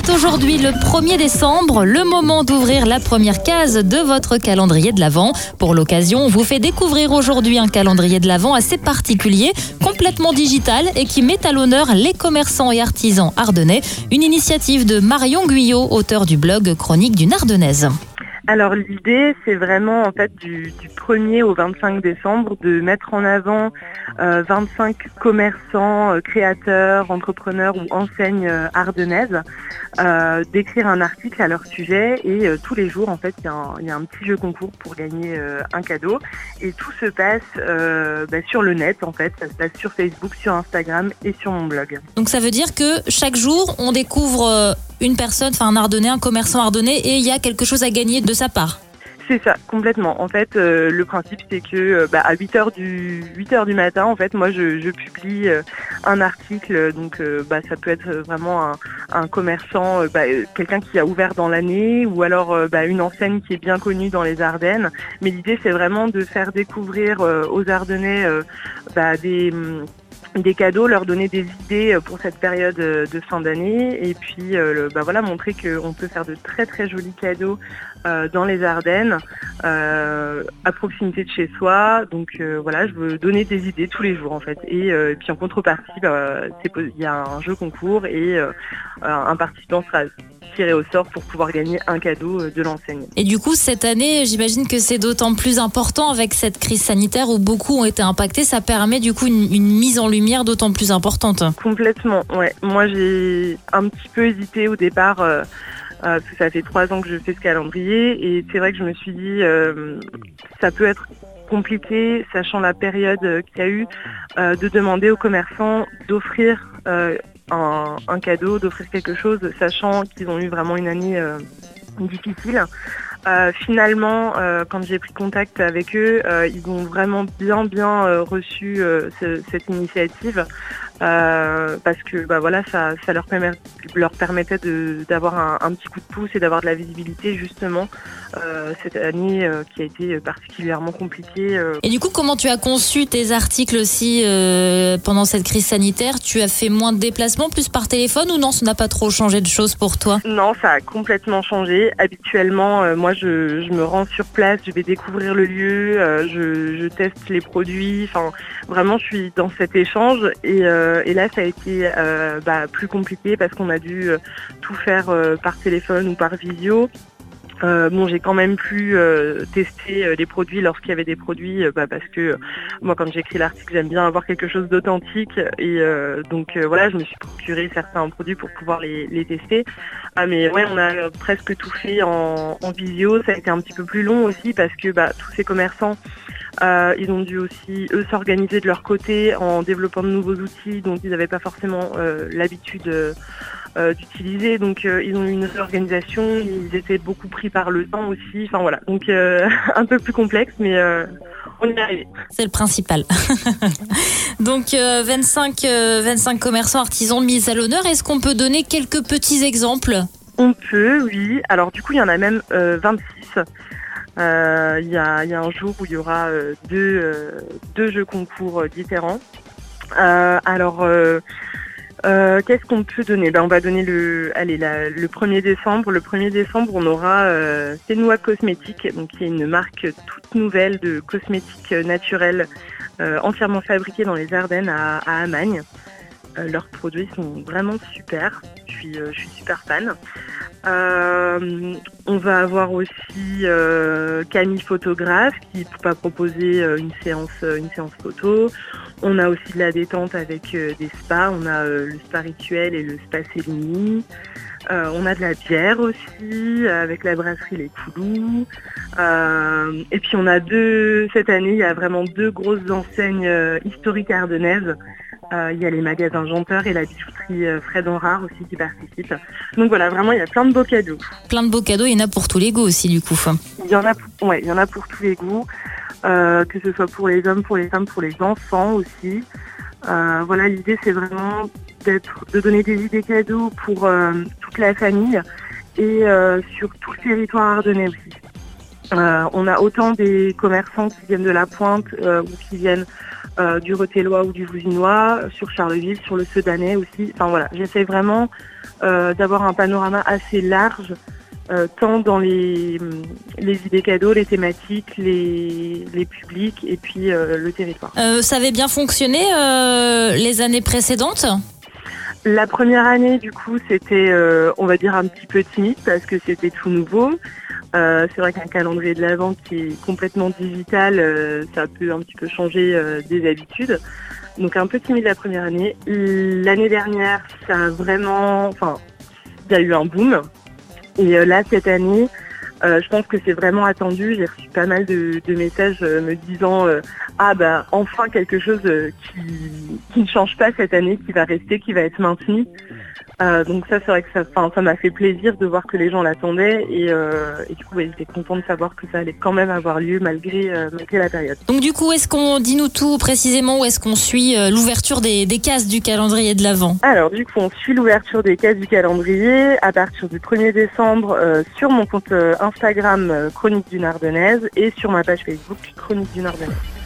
C'est aujourd'hui le 1er décembre, le moment d'ouvrir la première case de votre calendrier de l'Avent. Pour l'occasion, on vous fait découvrir aujourd'hui un calendrier de l'Avent assez particulier, complètement digital et qui met à l'honneur les commerçants et artisans ardennais. Une initiative de Marion Guyot, auteur du blog Chronique d'une Ardennaise. Alors l'idée, c'est vraiment en fait du, 1er au 25 décembre de mettre en avant 25 euh, commerçants, euh, créateurs, entrepreneurs ou enseignes euh, ardennaises, d'écrire un article à leur sujet et tous les jours en fait il y, a un petit jeu concours pour gagner un cadeau et tout se passe bah, sur le net en fait, ça se passe sur Facebook, sur Instagram et sur mon blog. Donc ça veut dire que chaque jour on découvre une personne, enfin un ardennais, un commerçant ardennais et il y a quelque chose à gagner de sa part. C'est ça, complètement. En fait, euh, le principe, c'est que euh, bah, à 8h du, 8 heures du matin, en fait, moi, je, publie euh, un article. Donc, bah, ça peut être vraiment un, commerçant, bah, quelqu'un qui a ouvert dans l'année ou alors une enseigne qui est bien connue dans les Ardennes. Mais l'idée, c'est vraiment de faire découvrir aux Ardennais des hum, des cadeaux, leur donner des idées euh, pour cette période euh, de fin d'année. Et puis euh, bah voilà, montrer qu'on peut faire de très très jolis cadeaux dans les Ardennes, à proximité de chez soi. Donc voilà, je veux donner des idées tous les jours en fait. Et, puis en contrepartie, bah, il y a un jeu concours et un participant sera au sort pour pouvoir gagner un cadeau euh, de l'enseigne. Et du coup, cette année, j'imagine que c'est d'autant plus important avec cette crise sanitaire où beaucoup ont été impactés. Ça permet du coup une, mise en lumière d'autant plus importante. Complètement, ouais. Moi, j'ai un petit peu hésité au départ. Euh, euh, ça fait trois ans que je fais ce calendrier et c'est vrai que je me suis dit ça peut être compliqué, sachant la période qu'il y a eu, de demander aux commerçants d'offrir un, cadeau, d'offrir quelque chose, sachant qu'ils ont eu vraiment une année euh, difficile. Euh, finalement, euh, quand j'ai pris contact avec eux, ils ont vraiment bien bien reçu cette initiative. Euh, parce que bah voilà ça, ça leur, permet, leur permettait d'avoir un, un, petit coup de pouce et d'avoir de la visibilité justement euh, cette année euh, qui a été particulièrement compliquée. Euh. Et du coup comment tu as conçu tes articles aussi pendant cette crise sanitaire? Tu as fait moins de déplacements plus par téléphone ou non ça n'a pas trop changé de choses pour toi? Non ça a complètement changé. Habituellement moi je, je, me rends sur place, je vais découvrir le lieu, je, je, teste les produits, enfin vraiment je suis dans cet échange et euh, et là, ça a été euh, bah, plus compliqué parce qu'on a dû euh, tout faire par téléphone ou par visio. bon, j'ai quand même pu tester les produits lorsqu'il y avait des produits, bah, parce que moi, quand j'écris l'article, j'aime bien avoir quelque chose d'authentique. Et donc, voilà, je me suis procuré certains produits pour pouvoir les, tester. Ah, mais ouais, on a presque tout fait en, visio. Ça a été un petit peu plus long aussi parce que bah, tous ces commerçants euh, ils ont dû aussi, eux, s'organiser de leur côté en développant de nouveaux outils dont ils n'avaient pas forcément euh, l'habitude euh, d'utiliser. Donc, ils ont eu une réorganisation. Ils étaient beaucoup pris par le temps aussi. Enfin, voilà. Donc, un peu plus complexe, mais on y est arrivé. C'est le principal. Donc 25, 25 commerçants artisans mis à l'honneur. Est-ce qu'on peut donner quelques petits exemples? On peut, oui. Alors du coup, il y en a même 26. Euh, il y, a, un jour où il y aura euh, euh, deux, jeux concours différents. alors, qu'est-ce qu'on peut donner? Ben, On va donner le, allez, le 1er décembre. Le 1er décembre, on aura euh, Cosmétiques, donc, qui est une marque toute nouvelle de cosmétiques naturels entièrement fabriqués dans les Ardennes à, à Amagne. Leurs produits sont vraiment super. Je suis, je suis super fan. Euh, on va avoir aussi euh, Camille photographe qui va proposer euh, une séance, une séance photo. On a aussi de la détente avec des spas. On a le spa rituel et le spa Céline. on a de la bière aussi avec la brasserie Les Coulous. et puis on a deux, cette année, il y a vraiment deux grosses enseignes historiques ardennaises euh, il y a les magasins Janteur et la bijouterie euh, Fred Rare aussi qui participent. Donc voilà, vraiment, il y a plein de beaux cadeaux. Plein de beaux cadeaux, il y en a pour tous les goûts aussi, du coup. Il y en a, pour, ouais, il y en a pour tous les goûts, euh, que ce soit pour les hommes, pour les femmes, pour les enfants aussi. voilà, l'idée, c'est vraiment d'être, de donner des idées cadeaux pour toute la famille et sur tout le territoire ardennais aussi. On a autant des commerçants qui viennent de la pointe ou qui viennent euh, du Retellois ou du Vousinois, sur Charleville, sur le Sedanais aussi. Enfin voilà, j'essaie vraiment euh, d'avoir un panorama assez large, euh, tant dans les, les idées cadeaux, les thématiques, les, les publics et puis euh, le territoire. Euh, ça avait bien fonctionné euh, les années précédentes? La première année, du coup, c'était, euh, on va dire, un petit peu timide parce que c'était tout nouveau. Euh, c'est vrai qu'un calendrier de l'Avent qui est complètement digital, euh, ça peut un petit peu changer euh, des habitudes. Donc un peu timide la première année. L'année dernière, ça a vraiment, enfin, il y a eu un boom. Et euh, là, cette année, euh, je pense que c'est vraiment attendu. J'ai reçu pas mal de, de messages me disant ah bah enfin quelque chose euh, qui, qui ne change pas cette année, qui va rester, qui va être maintenu. Euh, donc ça, c'est vrai que ça, m'a fait plaisir de voir que les gens l'attendaient et, euh, et du coup, ouais, j'étais contente de savoir que ça allait quand même avoir lieu malgré, euh, malgré la période. Donc du coup, est-ce qu'on dit nous tout précisément où est-ce qu'on suit l'ouverture des, des cases du calendrier de l'Avent? Alors du coup, on suit l'ouverture des cases du calendrier à partir du 1er décembre sur mon compte Instagram Chronique d'une Ardennaise et sur ma page Facebook Chronique d'une Ardennaise.